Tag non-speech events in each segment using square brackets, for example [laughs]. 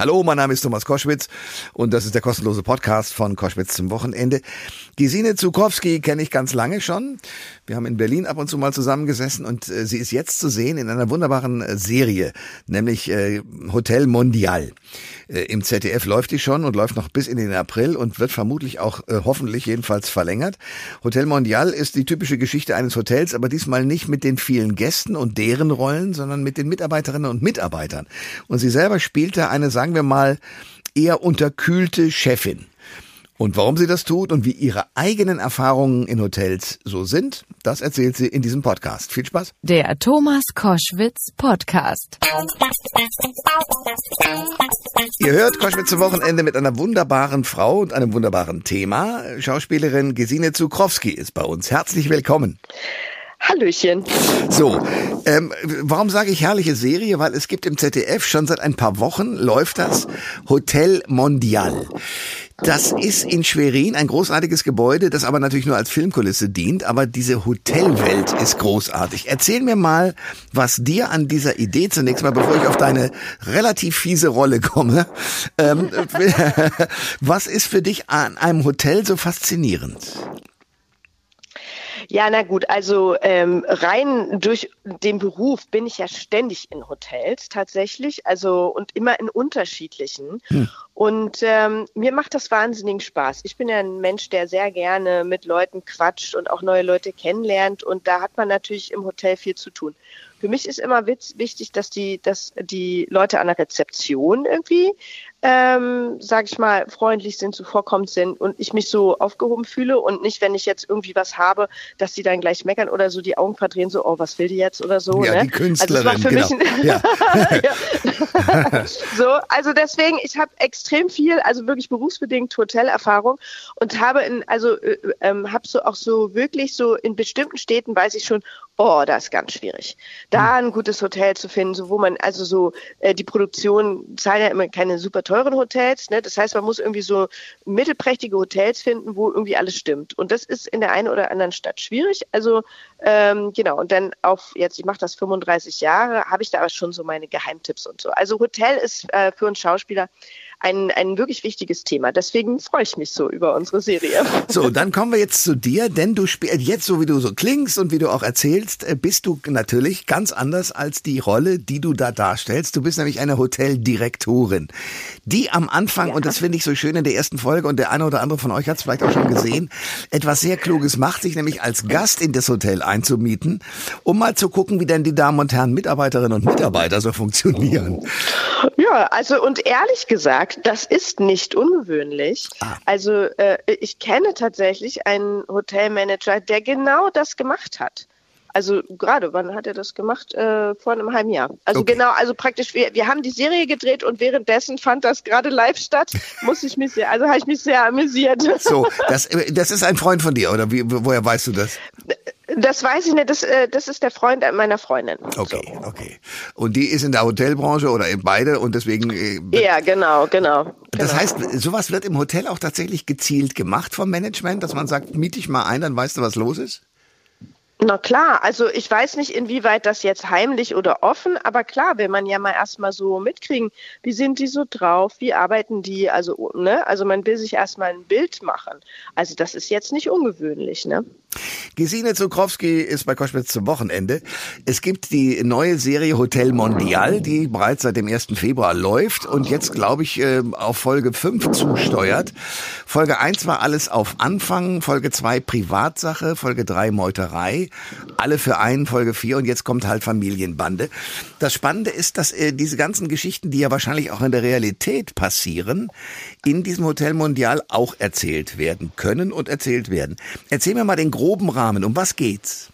Hallo, mein Name ist Thomas Koschwitz und das ist der kostenlose Podcast von Koschwitz zum Wochenende. Gesine Zukowski kenne ich ganz lange schon. Wir haben in Berlin ab und zu mal zusammengesessen und äh, sie ist jetzt zu sehen in einer wunderbaren äh, Serie, nämlich äh, Hotel Mondial. Äh, Im ZDF läuft die schon und läuft noch bis in den April und wird vermutlich auch äh, hoffentlich jedenfalls verlängert. Hotel Mondial ist die typische Geschichte eines Hotels, aber diesmal nicht mit den vielen Gästen und deren Rollen, sondern mit den Mitarbeiterinnen und Mitarbeitern. Und sie selber spielte eine, sagen wir mal, eher unterkühlte Chefin. Und warum sie das tut und wie ihre eigenen Erfahrungen in Hotels so sind, das erzählt sie in diesem Podcast. Viel Spaß. Der Thomas Koschwitz Podcast. Ihr hört Koschwitz zum Wochenende mit einer wunderbaren Frau und einem wunderbaren Thema. Schauspielerin Gesine Zukrowski ist bei uns. Herzlich willkommen. Hallöchen. So, ähm, warum sage ich herrliche Serie? Weil es gibt im ZDF schon seit ein paar Wochen läuft das Hotel Mondial. Das ist in Schwerin ein großartiges Gebäude, das aber natürlich nur als Filmkulisse dient, aber diese Hotelwelt ist großartig. Erzähl mir mal, was dir an dieser Idee zunächst mal, bevor ich auf deine relativ fiese Rolle komme, ähm, [laughs] was ist für dich an einem Hotel so faszinierend? Ja, na gut, also ähm, rein durch den Beruf bin ich ja ständig in Hotels tatsächlich, also und immer in unterschiedlichen. Hm. Und ähm, mir macht das wahnsinnigen Spaß. Ich bin ja ein Mensch, der sehr gerne mit Leuten quatscht und auch neue Leute kennenlernt. Und da hat man natürlich im Hotel viel zu tun. Für mich ist immer wichtig, dass die, dass die Leute an der Rezeption irgendwie ähm, sag ich mal, freundlich sind, zuvorkommend sind und ich mich so aufgehoben fühle und nicht, wenn ich jetzt irgendwie was habe, dass die dann gleich meckern oder so die Augen verdrehen, so, oh, was will die jetzt oder so. Ja, ne? die Künstlerin, also genau. Ein, ja. [laughs] ja. [laughs] so, also deswegen, ich habe extrem viel, also wirklich berufsbedingt Hotelerfahrung und habe in, also äh, ähm, habe so auch so wirklich so in bestimmten Städten weiß ich schon, oh, das ist ganz schwierig, da hm. ein gutes Hotel zu finden, so wo man also so äh, die Produktion zahlt ja immer keine super teuren Hotels. Ne? Das heißt, man muss irgendwie so mittelprächtige Hotels finden, wo irgendwie alles stimmt. Und das ist in der einen oder anderen Stadt schwierig. Also ähm, genau, und dann auf jetzt, ich mache das 35 Jahre, habe ich da aber schon so meine Geheimtipps und so. Also Hotel ist äh, für uns Schauspieler ein, ein wirklich wichtiges Thema. Deswegen freue ich mich so über unsere Serie. [laughs] So, dann kommen wir jetzt zu dir, denn du spielst jetzt, so wie du so klingst und wie du auch erzählst, äh, bist du natürlich ganz anders als die Rolle, die du da darstellst. Du bist nämlich eine Hoteldirektorin, die am Anfang, ja. und das finde ich so schön in der ersten Folge, und der eine oder andere von euch hat es vielleicht auch schon gesehen, etwas sehr Kluges macht, sich nämlich als Gast in das Hotel einzumieten, um mal zu gucken, wie denn die Damen und Herren Mitarbeiterinnen und Mitarbeiter so funktionieren. Ja, also und ehrlich gesagt, gesagt, das ist nicht ungewöhnlich. Ah. Also äh, ich kenne tatsächlich einen Hotelmanager, der genau das gemacht hat. Also gerade, wann hat er das gemacht? Äh, vor einem halben Jahr. Also okay. genau, also praktisch, wir, wir haben die Serie gedreht und währenddessen fand das gerade live statt. [laughs] Muss ich mich sehr, also habe ich mich sehr amüsiert. So, das, das ist ein Freund von dir, oder wie, woher weißt du das? Das weiß ich nicht, das, äh, das ist der Freund meiner Freundin. Okay, so. okay. Und die ist in der Hotelbranche oder in beide und deswegen. Äh, ja, genau, genau. Das genau. heißt, sowas wird im Hotel auch tatsächlich gezielt gemacht vom Management, dass man sagt, miete ich mal ein, dann weißt du, was los ist? Na klar, also ich weiß nicht, inwieweit das jetzt heimlich oder offen, aber klar, will man ja mal erstmal so mitkriegen, wie sind die so drauf, wie arbeiten die, also, ne, also man will sich erstmal ein Bild machen. Also das ist jetzt nicht ungewöhnlich, ne? Gesine Zukrowski ist bei Koschwitz zum Wochenende. Es gibt die neue Serie Hotel Mondial, die bereits seit dem 1. Februar läuft und jetzt, glaube ich, äh, auf Folge 5 zusteuert. Folge 1 war alles auf Anfang, Folge 2 Privatsache, Folge 3 Meuterei alle für einen, Folge 4 und jetzt kommt halt Familienbande. Das Spannende ist, dass äh, diese ganzen Geschichten, die ja wahrscheinlich auch in der Realität passieren, in diesem Hotel Mondial auch erzählt werden können und erzählt werden. Erzähl mir mal den groben Rahmen, um was geht's?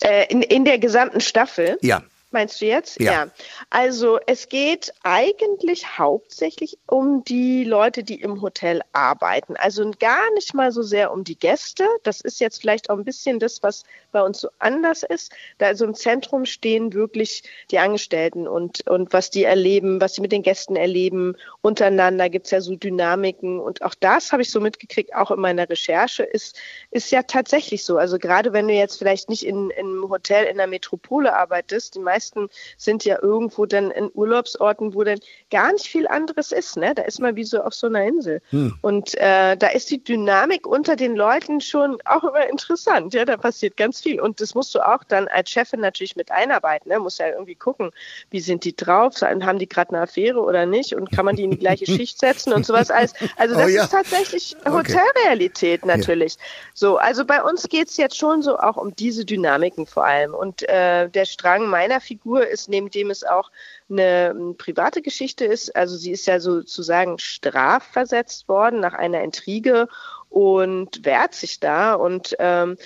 Äh, in, in der gesamten Staffel? Ja meinst du jetzt? Ja. ja. Also es geht eigentlich hauptsächlich um die Leute, die im Hotel arbeiten. Also gar nicht mal so sehr um die Gäste. Das ist jetzt vielleicht auch ein bisschen das, was bei uns so anders ist. Da also im Zentrum stehen wirklich die Angestellten und, und was die erleben, was sie mit den Gästen erleben. Untereinander gibt es ja so Dynamiken. Und auch das habe ich so mitgekriegt, auch in meiner Recherche, ist, ist ja tatsächlich so. Also gerade wenn du jetzt vielleicht nicht in, in einem Hotel in der Metropole arbeitest, die meisten meisten sind ja irgendwo dann in Urlaubsorten, wo dann gar nicht viel anderes ist. Ne? Da ist man wie so auf so einer Insel. Hm. Und äh, da ist die Dynamik unter den Leuten schon auch immer interessant. Ja, da passiert ganz viel. Und das musst du auch dann als Chefin natürlich mit einarbeiten. Ne? Muss ja irgendwie gucken, wie sind die drauf, haben die gerade eine Affäre oder nicht und kann man die in die gleiche Schicht setzen und sowas alles. Also [laughs] das oh, ja. ist tatsächlich Hotelrealität natürlich. Ja. So, also bei uns geht es jetzt schon so auch um diese Dynamiken vor allem. Und äh, der Strang meiner Figur ist, neben dem es auch eine, eine private Geschichte ist, also sie ist ja sozusagen strafversetzt worden nach einer Intrige und wehrt sich da und ähm,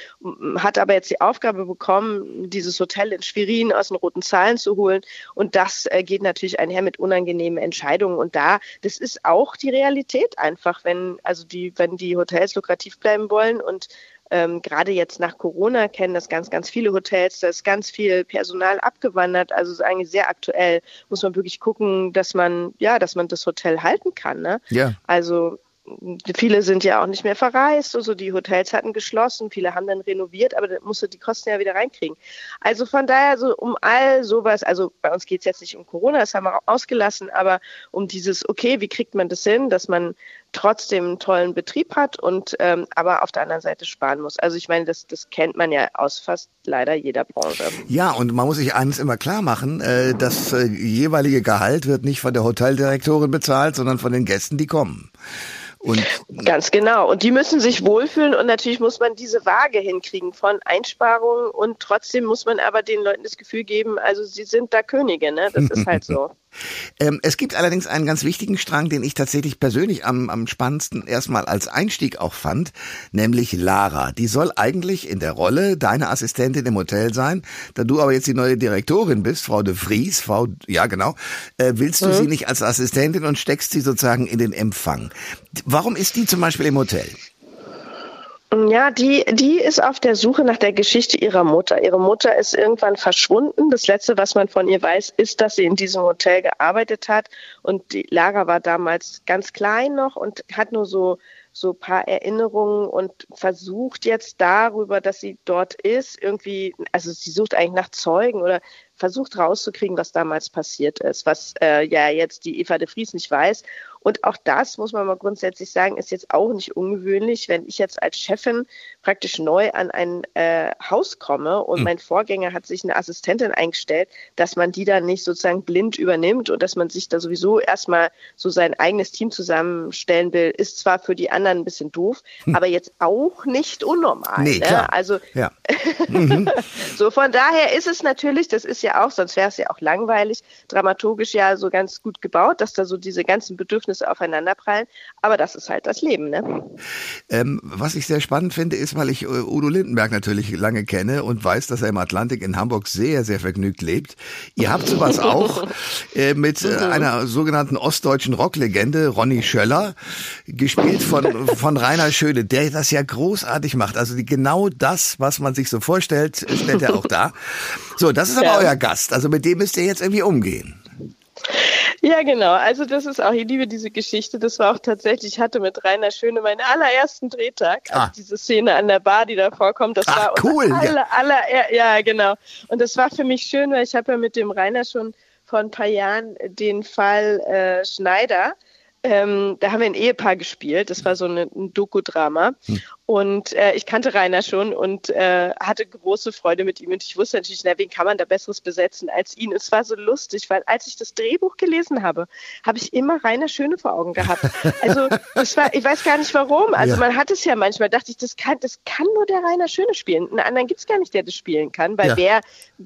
hat aber jetzt die Aufgabe bekommen, dieses Hotel in Schwerin aus den roten Zahlen zu holen. Und das äh, geht natürlich einher mit unangenehmen Entscheidungen. Und da, das ist auch die Realität einfach, wenn, also die, wenn die Hotels lukrativ bleiben wollen und ähm, gerade jetzt nach Corona kennen das ganz, ganz viele Hotels, da ist ganz viel Personal abgewandert. Also ist eigentlich sehr aktuell. Muss man wirklich gucken, dass man, ja, dass man das Hotel halten kann. Ne? Ja. Also viele sind ja auch nicht mehr verreist, also die Hotels hatten geschlossen, viele haben dann renoviert, aber dann musste die Kosten ja wieder reinkriegen. Also von daher so um all sowas, also bei uns geht es jetzt nicht um Corona, das haben wir auch ausgelassen, aber um dieses, okay, wie kriegt man das hin, dass man trotzdem einen tollen Betrieb hat und ähm, aber auf der anderen Seite sparen muss. Also ich meine, das, das kennt man ja aus fast leider jeder Branche. Ja, und man muss sich eines immer klar machen, äh, das äh, jeweilige Gehalt wird nicht von der Hoteldirektorin bezahlt, sondern von den Gästen, die kommen. Und Ganz genau. Und die müssen sich wohlfühlen und natürlich muss man diese Waage hinkriegen von Einsparungen und trotzdem muss man aber den Leuten das Gefühl geben, also sie sind da Könige, ne? Das ist halt so. Ähm, es gibt allerdings einen ganz wichtigen Strang, den ich tatsächlich persönlich am, am spannendsten erstmal als Einstieg auch fand, nämlich Lara. Die soll eigentlich in der Rolle deine Assistentin im Hotel sein. Da du aber jetzt die neue Direktorin bist, Frau de Vries, Frau, ja genau, äh, willst du mhm. sie nicht als Assistentin und steckst sie sozusagen in den Empfang. Warum ist die zum Beispiel im Hotel? Ja, die, die ist auf der Suche nach der Geschichte ihrer Mutter. Ihre Mutter ist irgendwann verschwunden. Das Letzte, was man von ihr weiß, ist, dass sie in diesem Hotel gearbeitet hat. Und die Lara war damals ganz klein noch und hat nur so so paar Erinnerungen und versucht jetzt darüber, dass sie dort ist, irgendwie, also sie sucht eigentlich nach Zeugen oder versucht rauszukriegen, was damals passiert ist, was äh, ja jetzt die Eva de Vries nicht weiß. Und auch das, muss man mal grundsätzlich sagen, ist jetzt auch nicht ungewöhnlich, wenn ich jetzt als Chefin praktisch neu an ein äh, Haus komme und mhm. mein Vorgänger hat sich eine Assistentin eingestellt, dass man die dann nicht sozusagen blind übernimmt und dass man sich da sowieso erstmal so sein eigenes Team zusammenstellen will, ist zwar für die anderen ein bisschen doof, mhm. aber jetzt auch nicht unnormal. Nee, ne? Also ja. [laughs] mhm. so von daher ist es natürlich, das ist ja auch, sonst wäre es ja auch langweilig, dramaturgisch ja so ganz gut gebaut, dass da so diese ganzen Bedürfnisse Bedürfnisse aufeinanderprallen. Aber das ist halt das Leben. Ne? Ähm, was ich sehr spannend finde, ist, weil ich äh, Udo Lindenberg natürlich lange kenne und weiß, dass er im Atlantik in Hamburg sehr, sehr vergnügt lebt. Ihr habt sowas [laughs] auch äh, mit äh, mhm. einer sogenannten ostdeutschen Rocklegende, Ronny Schöller, gespielt von, [laughs] von Rainer Schöne, der das ja großartig macht. Also die, genau das, was man sich so vorstellt, stellt er auch da. So, das ist aber ja. euer Gast. Also mit dem müsst ihr jetzt irgendwie umgehen. Ja, genau. Also das ist auch, ich liebe diese Geschichte. Das war auch tatsächlich, ich hatte mit Rainer Schöne meinen allerersten Drehtag. Also ah. diese Szene an der Bar, die da vorkommt, das Ach, war cool. Aller, aller, ja, genau. Und das war für mich schön, weil ich habe ja mit dem Rainer schon vor ein paar Jahren den Fall äh, Schneider ähm, da haben wir ein Ehepaar gespielt. Das war so eine, ein Doku-Drama. Hm. Und äh, ich kannte Rainer schon und äh, hatte große Freude mit ihm. Und ich wusste natürlich, na, wen kann man da Besseres besetzen als ihn? Es war so lustig, weil als ich das Drehbuch gelesen habe, habe ich immer Rainer Schöne vor Augen gehabt. Also das war, ich weiß gar nicht warum. Also ja. man hat es ja manchmal, dachte ich, das kann, das kann nur der Rainer Schöne spielen. Einen anderen gibt es gar nicht, der das spielen kann, weil ja. der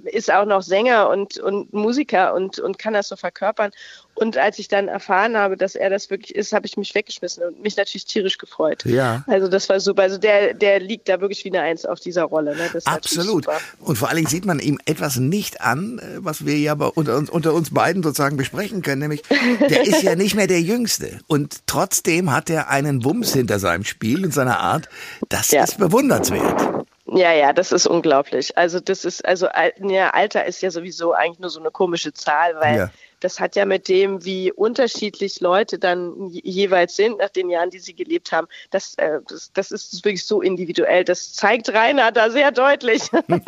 ist auch noch Sänger und, und Musiker und, und kann das so verkörpern. Und als ich dann erfahren habe, dass er das wirklich ist, habe ich mich weggeschmissen und mich natürlich tierisch gefreut. Ja. Also das war super. Also der, der liegt da wirklich wie eine Eins auf dieser Rolle. Ne? Absolut. Und vor allen Dingen sieht man ihm etwas nicht an, äh, was wir ja unter uns, unter uns beiden sozusagen besprechen können, nämlich der ist ja nicht mehr der Jüngste. Und trotzdem hat er einen Wumms hinter seinem Spiel und seiner Art. Das ja. ist bewundernswert. Ja, ja, das ist unglaublich. Also das ist, also ja, Alter ist ja sowieso eigentlich nur so eine komische Zahl, weil ja das hat ja mit dem, wie unterschiedlich Leute dann jeweils sind nach den Jahren, die sie gelebt haben, das, äh, das, das ist wirklich so individuell. Das zeigt Rainer da sehr deutlich.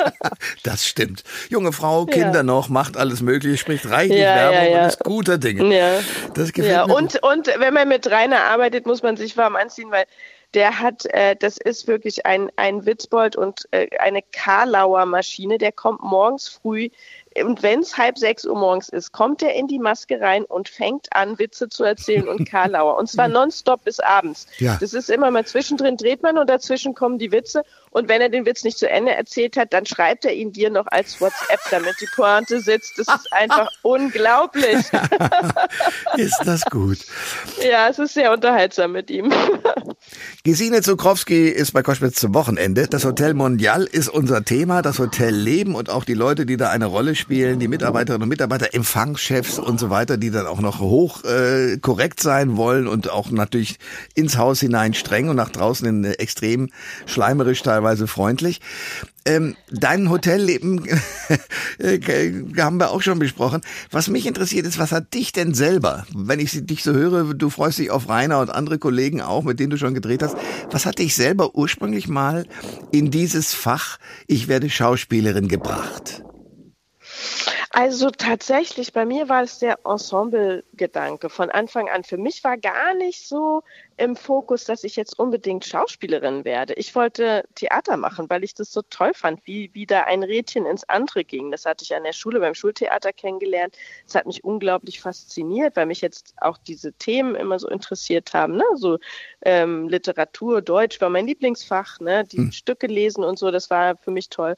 [laughs] das stimmt. Junge Frau, Kinder ja. noch, macht alles Mögliche, spricht reichlich ja, Werbung ja, und ist guter Dinge. Ja. Das gefällt ja. mir. Und, und wenn man mit Rainer arbeitet, muss man sich warm anziehen, weil der hat, äh, das ist wirklich ein, ein Witzbold und äh, eine Karlauer Maschine, der kommt morgens früh und wenn es halb sechs Uhr morgens ist, kommt er in die Maske rein und fängt an, Witze zu erzählen und [laughs] Karlauer. Und zwar nonstop bis abends. Ja. Das ist immer mal zwischendrin dreht man und dazwischen kommen die Witze. Und wenn er den Witz nicht zu Ende erzählt hat, dann schreibt er ihn dir noch als WhatsApp, damit die Pointe sitzt. Das ist einfach [laughs] unglaublich. [laughs] ist das gut. Ja, es ist sehr unterhaltsam mit ihm. Gesine Zukrowski ist bei Koschwitz zum Wochenende. Das Hotel Mondial ist unser Thema, das Hotel Leben und auch die Leute, die da eine Rolle spielen, die Mitarbeiterinnen und Mitarbeiter, Empfangschefs und so weiter, die dann auch noch hoch äh, korrekt sein wollen und auch natürlich ins Haus hinein streng und nach draußen in, äh, extrem schleimerisch teilweise freundlich. Ähm, dein Hotelleben [laughs] äh, haben wir auch schon besprochen. Was mich interessiert ist, was hat dich denn selber, wenn ich dich so höre, du freust dich auf Rainer und andere Kollegen auch, mit denen du schon gedreht hast, was hat dich selber ursprünglich mal in dieses Fach, ich werde Schauspielerin gebracht? Also tatsächlich, bei mir war es der Ensemble-Gedanke von Anfang an. Für mich war gar nicht so im Fokus, dass ich jetzt unbedingt Schauspielerin werde. Ich wollte Theater machen, weil ich das so toll fand, wie, wie da ein Rädchen ins andere ging. Das hatte ich an der Schule beim Schultheater kennengelernt. Das hat mich unglaublich fasziniert, weil mich jetzt auch diese Themen immer so interessiert haben. Ne? So ähm, Literatur, Deutsch war mein Lieblingsfach, ne? die hm. Stücke lesen und so, das war für mich toll.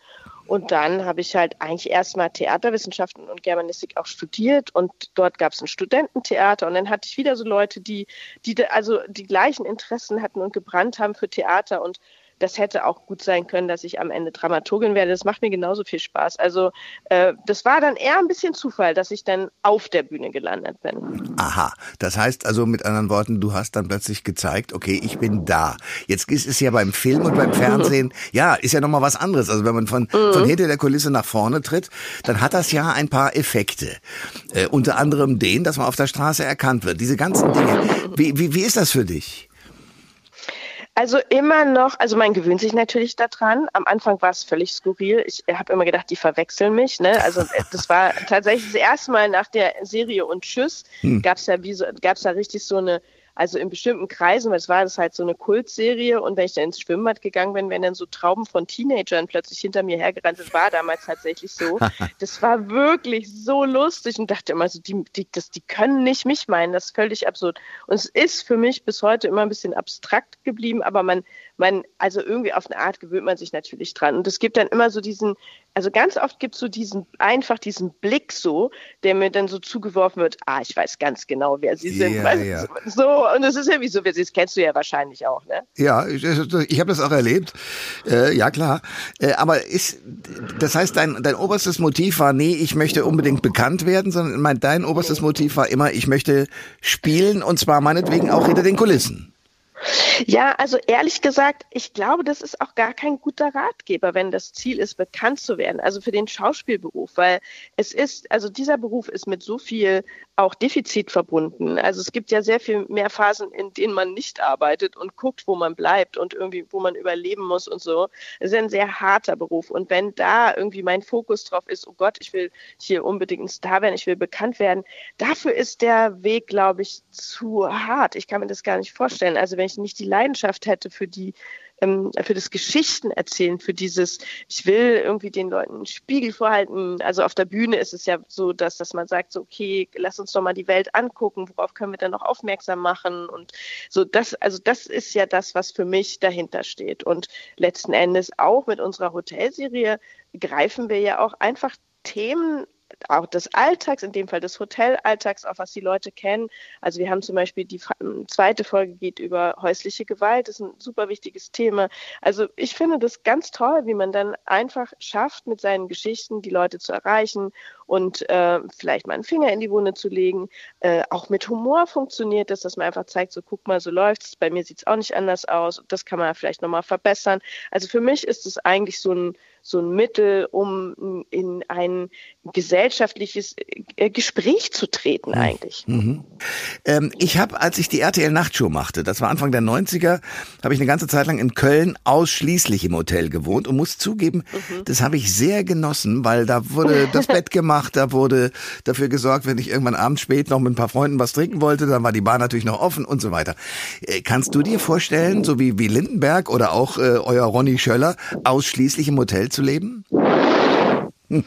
Und dann habe ich halt eigentlich erstmal Theaterwissenschaften und Germanistik auch studiert. Und dort gab es ein Studententheater. Und dann hatte ich wieder so Leute, die, die also die gleichen Interessen hatten und gebrannt haben für Theater. Und das hätte auch gut sein können, dass ich am Ende Dramaturgin werde. Das macht mir genauso viel Spaß. Also äh, das war dann eher ein bisschen Zufall, dass ich dann auf der Bühne gelandet bin. Aha, das heißt also mit anderen Worten, du hast dann plötzlich gezeigt, okay, ich bin da. Jetzt ist es ja beim Film und beim Fernsehen, [laughs] ja, ist ja nochmal was anderes. Also wenn man von, mhm. von hinter der Kulisse nach vorne tritt, dann hat das ja ein paar Effekte. Äh, unter anderem den, dass man auf der Straße erkannt wird. Diese ganzen Dinge. Wie, wie, wie ist das für dich? Also immer noch, also man gewöhnt sich natürlich daran. Am Anfang war es völlig skurril. Ich habe immer gedacht, die verwechseln mich. Ne? Also äh, das war [laughs] tatsächlich das erste Mal nach der Serie und Tschüss hm. gab es ja wie so, gab's da richtig so eine also in bestimmten Kreisen, weil es war das halt so eine Kultserie und wenn ich dann ins Schwimmbad gegangen bin, wenn dann so Trauben von Teenagern plötzlich hinter mir hergerannt sind, war damals tatsächlich so. [laughs] Das war wirklich so lustig und dachte immer so, die, die, das, die können nicht mich meinen, das ist völlig absurd. Und es ist für mich bis heute immer ein bisschen abstrakt geblieben, aber man, man, also irgendwie auf eine Art gewöhnt man sich natürlich dran. Und es gibt dann immer so diesen, also ganz oft gibt es so diesen, einfach diesen Blick so, der mir dann so zugeworfen wird, ah, ich weiß ganz genau, wer sie sind. Ja, ja. So, und das ist ja wie so, das kennst du ja wahrscheinlich auch, ne? Ja, ich, ich habe das auch erlebt. Äh, ja, klar. Äh, aber ist, das heißt, dein, dein oberstes Motiv war nie, ich möchte unbedingt bekannt werden, sondern mein, dein oberstes Motiv war immer, ich möchte spielen und zwar meinetwegen auch hinter den Kulissen. Ja, also ehrlich gesagt, ich glaube, das ist auch gar kein guter Ratgeber, wenn das Ziel ist, bekannt zu werden. Also für den Schauspielberuf, weil es ist, also dieser Beruf ist mit so viel auch Defizit verbunden. Also es gibt ja sehr viel mehr Phasen, in denen man nicht arbeitet und guckt, wo man bleibt und irgendwie, wo man überleben muss und so. Es ist ein sehr harter Beruf. Und wenn da irgendwie mein Fokus drauf ist, oh Gott, ich will hier unbedingt ein Star werden, ich will bekannt werden, dafür ist der Weg, glaube ich, zu hart. Ich kann mir das gar nicht vorstellen. Also wenn ich nicht die Leidenschaft hätte für die ähm, für das Geschichten erzählen, für dieses, ich will irgendwie den Leuten einen Spiegel vorhalten. Also auf der Bühne ist es ja so, dass, dass man sagt, so, okay, lass uns doch mal die Welt angucken, worauf können wir dann noch aufmerksam machen und so das, also das ist ja das, was für mich dahinter steht. Und letzten Endes auch mit unserer Hotelserie greifen wir ja auch einfach Themen auch des Alltags, in dem Fall des Hotelalltags, auch was die Leute kennen. Also wir haben zum Beispiel die ähm, zweite Folge geht über häusliche Gewalt, das ist ein super wichtiges Thema. Also ich finde das ganz toll, wie man dann einfach schafft, mit seinen Geschichten die Leute zu erreichen und äh, vielleicht mal einen Finger in die Wunde zu legen. Äh, auch mit Humor funktioniert das, dass man einfach zeigt, so guck mal, so läuft's. Bei mir sieht's auch nicht anders aus. Das kann man vielleicht nochmal verbessern. Also für mich ist es eigentlich so ein so ein Mittel, um in ein gesellschaftliches äh, Gespräch zu treten hm. eigentlich. Mhm. Ähm, ich habe, als ich die RTL Nachtshow machte, das war Anfang der 90er, habe ich eine ganze Zeit lang in Köln ausschließlich im Hotel gewohnt und muss zugeben, mhm. das habe ich sehr genossen, weil da wurde [laughs] das Bett gemacht, da wurde dafür gesorgt, wenn ich irgendwann abends spät noch mit ein paar Freunden was trinken wollte, dann war die Bar natürlich noch offen und so weiter. Äh, kannst du dir vorstellen, so wie, wie Lindenberg oder auch äh, euer Ronny Schöller, ausschließlich im Hotel zu leben? Hm.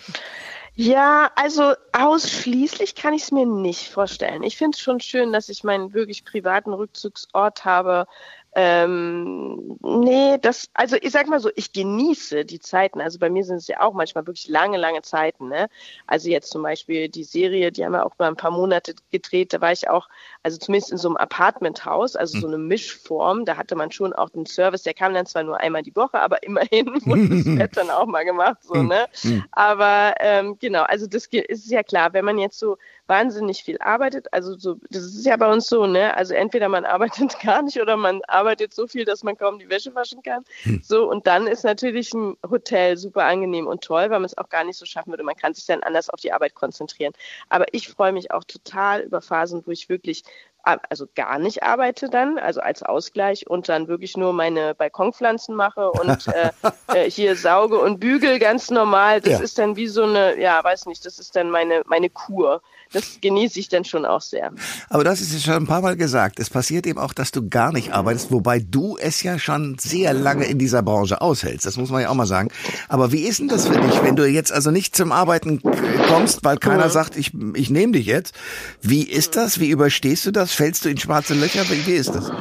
Ja, also ausschließlich kann ich es mir nicht vorstellen. Ich finde es schon schön, dass ich meinen wirklich privaten Rückzugsort habe, ähm, nee, das, also ich sag mal so, ich genieße die Zeiten. Also bei mir sind es ja auch manchmal wirklich lange, lange Zeiten. Ne? Also jetzt zum Beispiel die Serie, die haben wir auch mal ein paar Monate gedreht. Da war ich auch, also zumindest in so einem Apartmenthaus, also so hm. eine Mischform. Da hatte man schon auch den Service. Der kam dann zwar nur einmal die Woche, aber immerhin [laughs] wurde das Bett dann auch mal gemacht. So, hm. ne? Hm. Aber ähm, genau, also das ist ja klar, wenn man jetzt so wahnsinnig viel arbeitet. Also so, das ist ja bei uns so, ne? Also entweder man [laughs] arbeitet gar nicht oder man arbeitet so viel, dass man kaum die Wäsche waschen kann. Hm. So, und dann ist natürlich ein Hotel super angenehm und toll, weil man es auch gar nicht so schaffen würde. Man kann sich dann anders auf die Arbeit konzentrieren. Aber ich freue mich auch total über Phasen, wo ich wirklich also gar nicht arbeite dann, also als Ausgleich und dann wirklich nur meine Balkonpflanzen mache und [laughs] äh, äh, hier sauge und bügel ganz normal. Das ja. ist dann wie so eine, ja, weiß nicht, das ist dann meine, meine Kur. Das genieße ich dann schon auch sehr. Aber das ist ja schon ein paar Mal gesagt. Es passiert eben auch, dass du gar nicht arbeitest, wobei du es ja schon sehr lange in dieser Branche aushältst. Das muss man ja auch mal sagen. Aber wie ist denn das für dich, wenn du jetzt also nicht zum Arbeiten kommst, weil keiner mhm. sagt, ich, ich nehme dich jetzt? Wie ist das? Wie überstehst du das? Fällst du in schwarze Löcher? Wie ist das?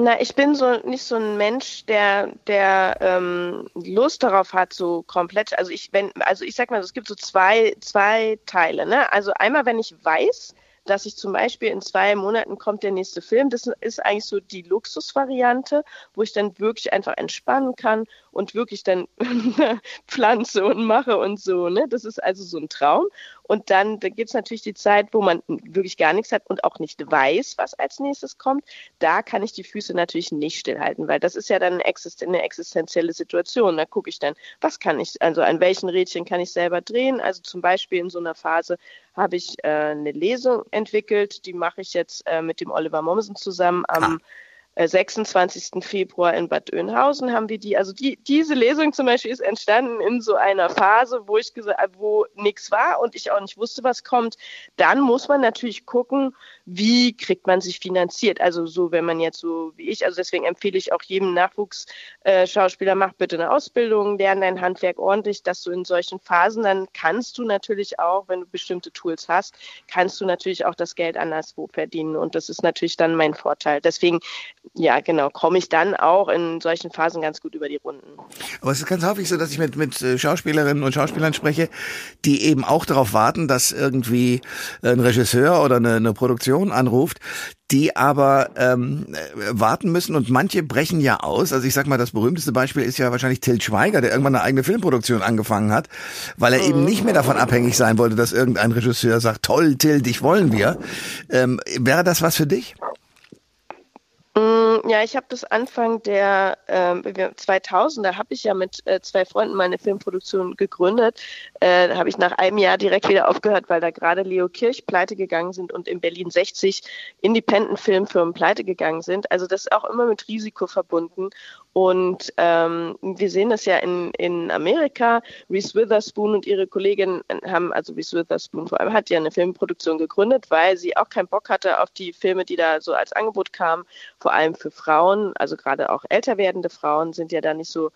Na, ich bin so nicht so ein Mensch, der, der ähm, Lust darauf hat, so komplett. Also ich, wenn, also ich sag mal, es gibt so zwei, zwei Teile. Ne? Also einmal, wenn ich weiß, dass ich zum Beispiel in zwei Monaten kommt der nächste Film. Das ist eigentlich so die Luxusvariante, wo ich dann wirklich einfach entspannen kann und wirklich dann [laughs] pflanze und mache und so. Ne? Das ist also so ein Traum. Und dann da gibt es natürlich die Zeit, wo man wirklich gar nichts hat und auch nicht weiß, was als nächstes kommt. Da kann ich die Füße natürlich nicht stillhalten, weil das ist ja dann eine, existenzielle Situation. Da gucke ich dann, was kann ich, also an welchen Rädchen kann ich selber drehen. Also zum Beispiel in so einer Phase habe ich äh, eine Lesung entwickelt, die mache ich jetzt äh, mit dem Oliver Mommsen zusammen am ah 26. Äh, Februar in Bad Oeynhausen haben wir die, also die, diese Lesung zum Beispiel ist entstanden in so einer Phase, wo ich gesagt, wo nichts war und ich auch nicht wusste, was kommt. Dann muss man natürlich gucken, wie kriegt man sich finanziert. Also so, wenn man jetzt so wie ich, also deswegen empfehle ich auch jedem Nachwuchsschauspieler, äh, mach bitte eine Ausbildung, lerne dein Handwerk ordentlich, dass du in solchen Phasen, dann kannst du natürlich auch, wenn du bestimmte Tools hast, kannst du natürlich auch das Geld anderswo verdienen und das ist natürlich dann mein Vorteil. Deswegen ja, genau, komme ich dann auch in solchen Phasen ganz gut über die Runden. Aber es ist ganz häufig so, dass ich mit, mit äh, Schauspielerinnen und Schauspielern spreche, die eben auch darauf warten, dass irgendwie ein Regisseur oder eine, eine Produktion anruft, die aber ähm, warten müssen und manche brechen ja aus. Also ich sag mal, das berühmteste Beispiel ist ja wahrscheinlich Till Schweiger, der irgendwann eine eigene Filmproduktion angefangen hat, weil er mhm. eben nicht mehr davon abhängig sein wollte, dass irgendein Regisseur sagt, toll, Till, dich wollen wir. Ähm, wäre das was für dich? Ja, ich habe das Anfang der äh, 2000er habe ich ja mit äh, zwei Freunden meine Filmproduktion gegründet. Äh, habe ich nach einem Jahr direkt wieder aufgehört, weil da gerade Leo Kirch pleite gegangen sind und in Berlin 60 Independent-Filmfirmen pleite gegangen sind. Also das ist auch immer mit Risiko verbunden. Und ähm, wir sehen das ja in, in Amerika. Reese Witherspoon und ihre Kollegin haben, also Reese Witherspoon vor allem, hat ja eine Filmproduktion gegründet, weil sie auch keinen Bock hatte auf die Filme, die da so als Angebot kamen, vor allem für Frauen, also gerade auch älter werdende Frauen sind ja da nicht so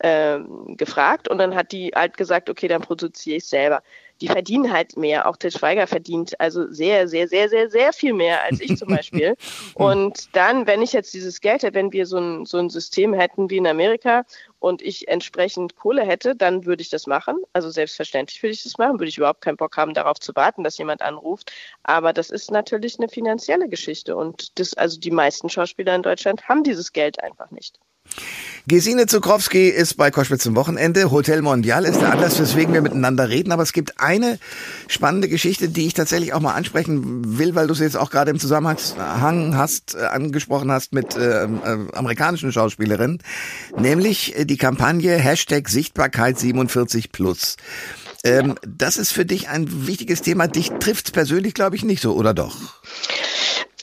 ähm, gefragt. Und dann hat die halt gesagt, okay, dann produziere ich selber die verdienen halt mehr. Auch Til Schweiger verdient also sehr, sehr, sehr, sehr, sehr viel mehr als ich zum Beispiel. [laughs] und dann, wenn ich jetzt dieses Geld hätte, wenn wir so ein, so ein System hätten wie in Amerika und ich entsprechend Kohle hätte, dann würde ich das machen. Also selbstverständlich würde ich das machen, würde ich überhaupt keinen Bock haben, darauf zu warten, dass jemand anruft. Aber das ist natürlich eine finanzielle Geschichte und das, also die meisten Schauspieler in Deutschland haben dieses Geld einfach nicht. Gesine Zukrowski ist bei Koschwitz zum Wochenende. Hotel Mondial ist der Anlass, weswegen wir miteinander reden. Aber es gibt eine spannende Geschichte, die ich tatsächlich auch mal ansprechen will, weil du es jetzt auch gerade im Zusammenhang hast, äh, angesprochen hast mit äh, äh, amerikanischen Schauspielerinnen. Nämlich äh, die Kampagne Hashtag Sichtbarkeit 47 plus. Ähm, das ist für dich ein wichtiges Thema. Dich trifft persönlich, glaube ich, nicht so, oder doch?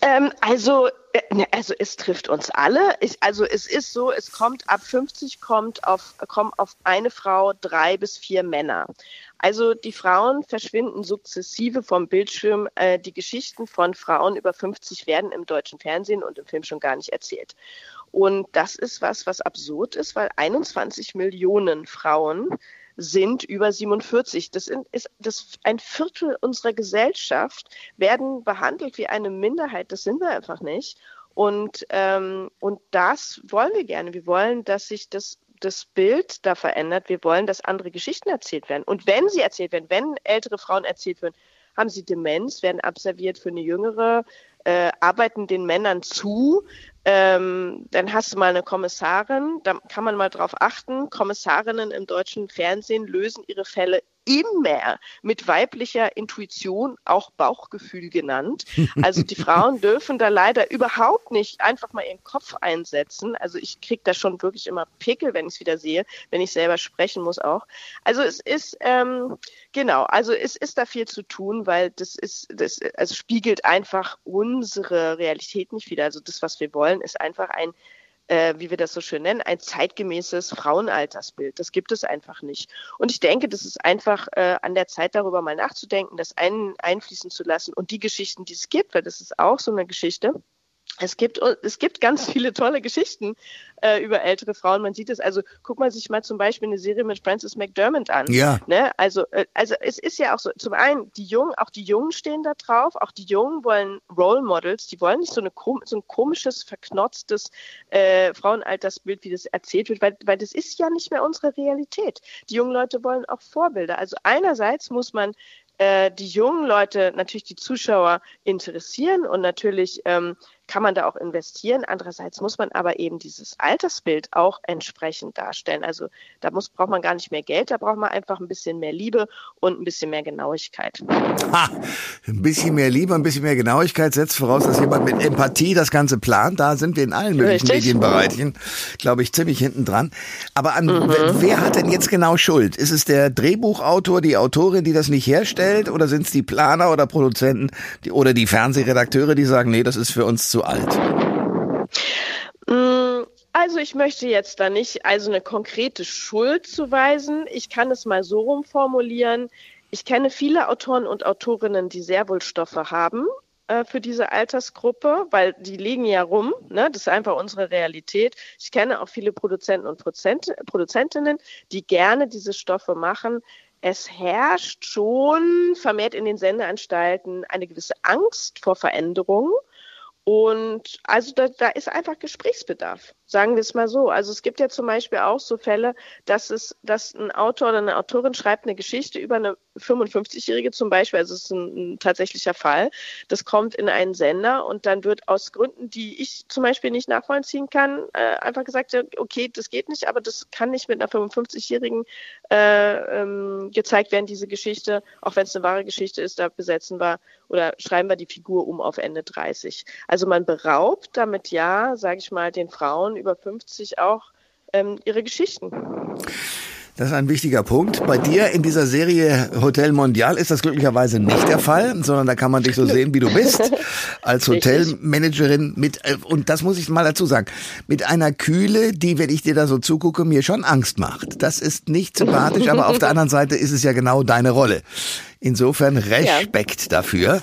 Ähm, also, äh, ne, also es trifft uns alle. Ich, also es ist so, es kommt ab 50 kommt auf, kommen auf eine Frau drei bis vier Männer. Also die Frauen verschwinden sukzessive vom Bildschirm. Äh, die Geschichten von Frauen über 50 werden im deutschen Fernsehen und im Film schon gar nicht erzählt. Und das ist was, was absurd ist, weil 21 Millionen Frauen sind über 47. Das ist das ein Viertel unserer Gesellschaft werden behandelt wie eine Minderheit. Das sind wir einfach nicht. Und, ähm, und das wollen wir gerne. Wir wollen, dass sich das das Bild da verändert. Wir wollen, dass andere Geschichten erzählt werden. Und wenn sie erzählt werden, wenn ältere Frauen erzählt werden, haben sie Demenz, werden absolviert für eine jüngere, äh, arbeiten den Männern zu, ähm, dann hast du mal eine Kommissarin, da kann man mal drauf achten. Kommissarinnen im deutschen Fernsehen lösen ihre Fälle immer mit weiblicher Intuition, auch Bauchgefühl genannt. Also die Frauen [laughs] dürfen da leider überhaupt nicht einfach mal ihren Kopf einsetzen. Also ich kriege da schon wirklich immer Pickel, wenn ich es wieder sehe, wenn ich selber sprechen muss auch. Also es ist, ähm, genau, also es ist da viel zu tun, weil das ist, das also spiegelt einfach unsere Realität nicht wieder. Also das, was wir wollen, ist einfach ein äh, wie wir das so schön nennen, ein zeitgemäßes Frauenaltersbild. Das gibt es einfach nicht. Und ich denke, das ist einfach äh, an der Zeit, darüber mal nachzudenken, das ein, einfließen zu lassen und die Geschichten, die es gibt, weil das ist auch so eine Geschichte, es gibt, es gibt ganz viele tolle Geschichten äh, über ältere Frauen. Man sieht es, also guck mal sich mal zum Beispiel eine Serie mit Frances McDermott an. Ja. Ne? Also, äh, also es ist ja auch so, zum einen, die Jungen, auch die Jungen stehen da drauf, auch die Jungen wollen Role Models, die wollen nicht so, eine, so ein komisches, verknotztes äh, Frauenaltersbild, wie das erzählt wird, weil, weil das ist ja nicht mehr unsere Realität. Die jungen Leute wollen auch Vorbilder. Also einerseits muss man äh, die jungen Leute, natürlich die Zuschauer interessieren und natürlich ähm, kann man da auch investieren. Andererseits muss man aber eben dieses Altersbild auch entsprechend darstellen. Also da muss, braucht man gar nicht mehr Geld, da braucht man einfach ein bisschen mehr Liebe und ein bisschen mehr Genauigkeit. Ha, ein bisschen mehr Liebe, ein bisschen mehr Genauigkeit setzt voraus, dass jemand mit Empathie das Ganze plant. Da sind wir in allen möglichen Richtig. Medienbereichen, glaube ich, ziemlich hinten dran. Aber an, mhm. wer, hat denn jetzt genau Schuld? Ist es der Drehbuchautor, die Autorin, die das nicht herstellt? Oder sind es die Planer oder Produzenten die, oder die Fernsehredakteure, die sagen, nee, das ist für uns zu alt? Mm, also ich möchte jetzt da nicht also eine konkrete Schuld zuweisen. Ich kann es mal so rum formulieren. Ich kenne viele Autoren und Autorinnen, die sehr wohl Stoffe haben äh, für diese Altersgruppe, weil die liegen ja rum. Ne? Das ist einfach unsere Realität. Ich kenne auch viele Produzenten und Produzent, Produzentinnen, die gerne diese Stoffe machen. Es herrscht schon vermehrt in den Sendeanstalten eine gewisse Angst vor Veränderungen. Und also da, da ist einfach Gesprächsbedarf, sagen wir es mal so. Also es gibt ja zum Beispiel auch so Fälle, dass es, dass ein Autor oder eine Autorin schreibt eine Geschichte über eine 55-Jährige zum Beispiel, also es ist ein, ein, tatsächlicher Fall. Das kommt in einen Sender und dann wird aus Gründen, die ich zum Beispiel nicht nachvollziehen kann, äh, einfach gesagt, okay, das geht nicht, aber das kann nicht mit einer 55-Jährigen äh, ähm, gezeigt werden, diese Geschichte, auch wenn es eine wahre Geschichte ist, da besetzen wir oder schreiben wir die Figur um auf Ende 30. Also man beraubt damit ja, sage ich mal, den Frauen über 50 auch ähm, ihre Geschichten. Das ist ein wichtiger Punkt. Bei dir in dieser Serie Hotel Mondial ist das glücklicherweise nicht der Fall, sondern da kann man dich so sehen, wie du bist, [laughs] als Hotelmanagerin mit, äh, und das muss ich mal dazu sagen, mit einer Kühle, die, wenn ich dir da so zugucke, mir schon Angst macht. Das ist nicht sympathisch, aber auf der [laughs] anderen Seite ist es ja genau deine Rolle. Insofern Respekt ja. dafür.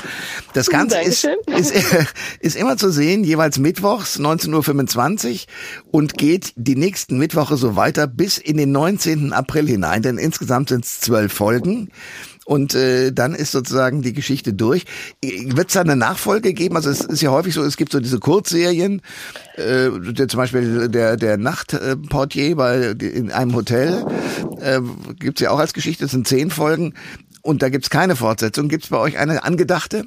Das Ganze ist, ist, [laughs] ist immer zu sehen, jeweils mittwochs 19.25 Uhr und geht die nächsten Mittwoche so weiter bis in den 19. April hinein, denn insgesamt sind es zwölf Folgen. Und äh, dann ist sozusagen die Geschichte durch. Wird es da eine Nachfolge geben? Also es ist ja häufig so, es gibt so diese Kurzserien, äh, der, zum Beispiel der, der Nachtportier bei in einem Hotel, äh, gibt ja auch als Geschichte, das sind zehn Folgen. Und da gibt's keine Fortsetzung. Gibt's bei euch eine angedachte?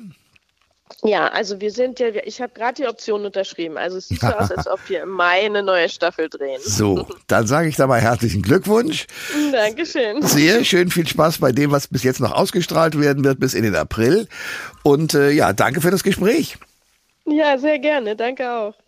Ja, also wir sind ja, ich habe gerade die Option unterschrieben. Also es sieht so aus, als ob wir im Mai eine neue Staffel drehen. So, dann sage ich dabei herzlichen Glückwunsch. Dankeschön. Sehr schön, viel Spaß bei dem, was bis jetzt noch ausgestrahlt werden wird, bis in den April. Und äh, ja, danke für das Gespräch. Ja, sehr gerne. Danke auch.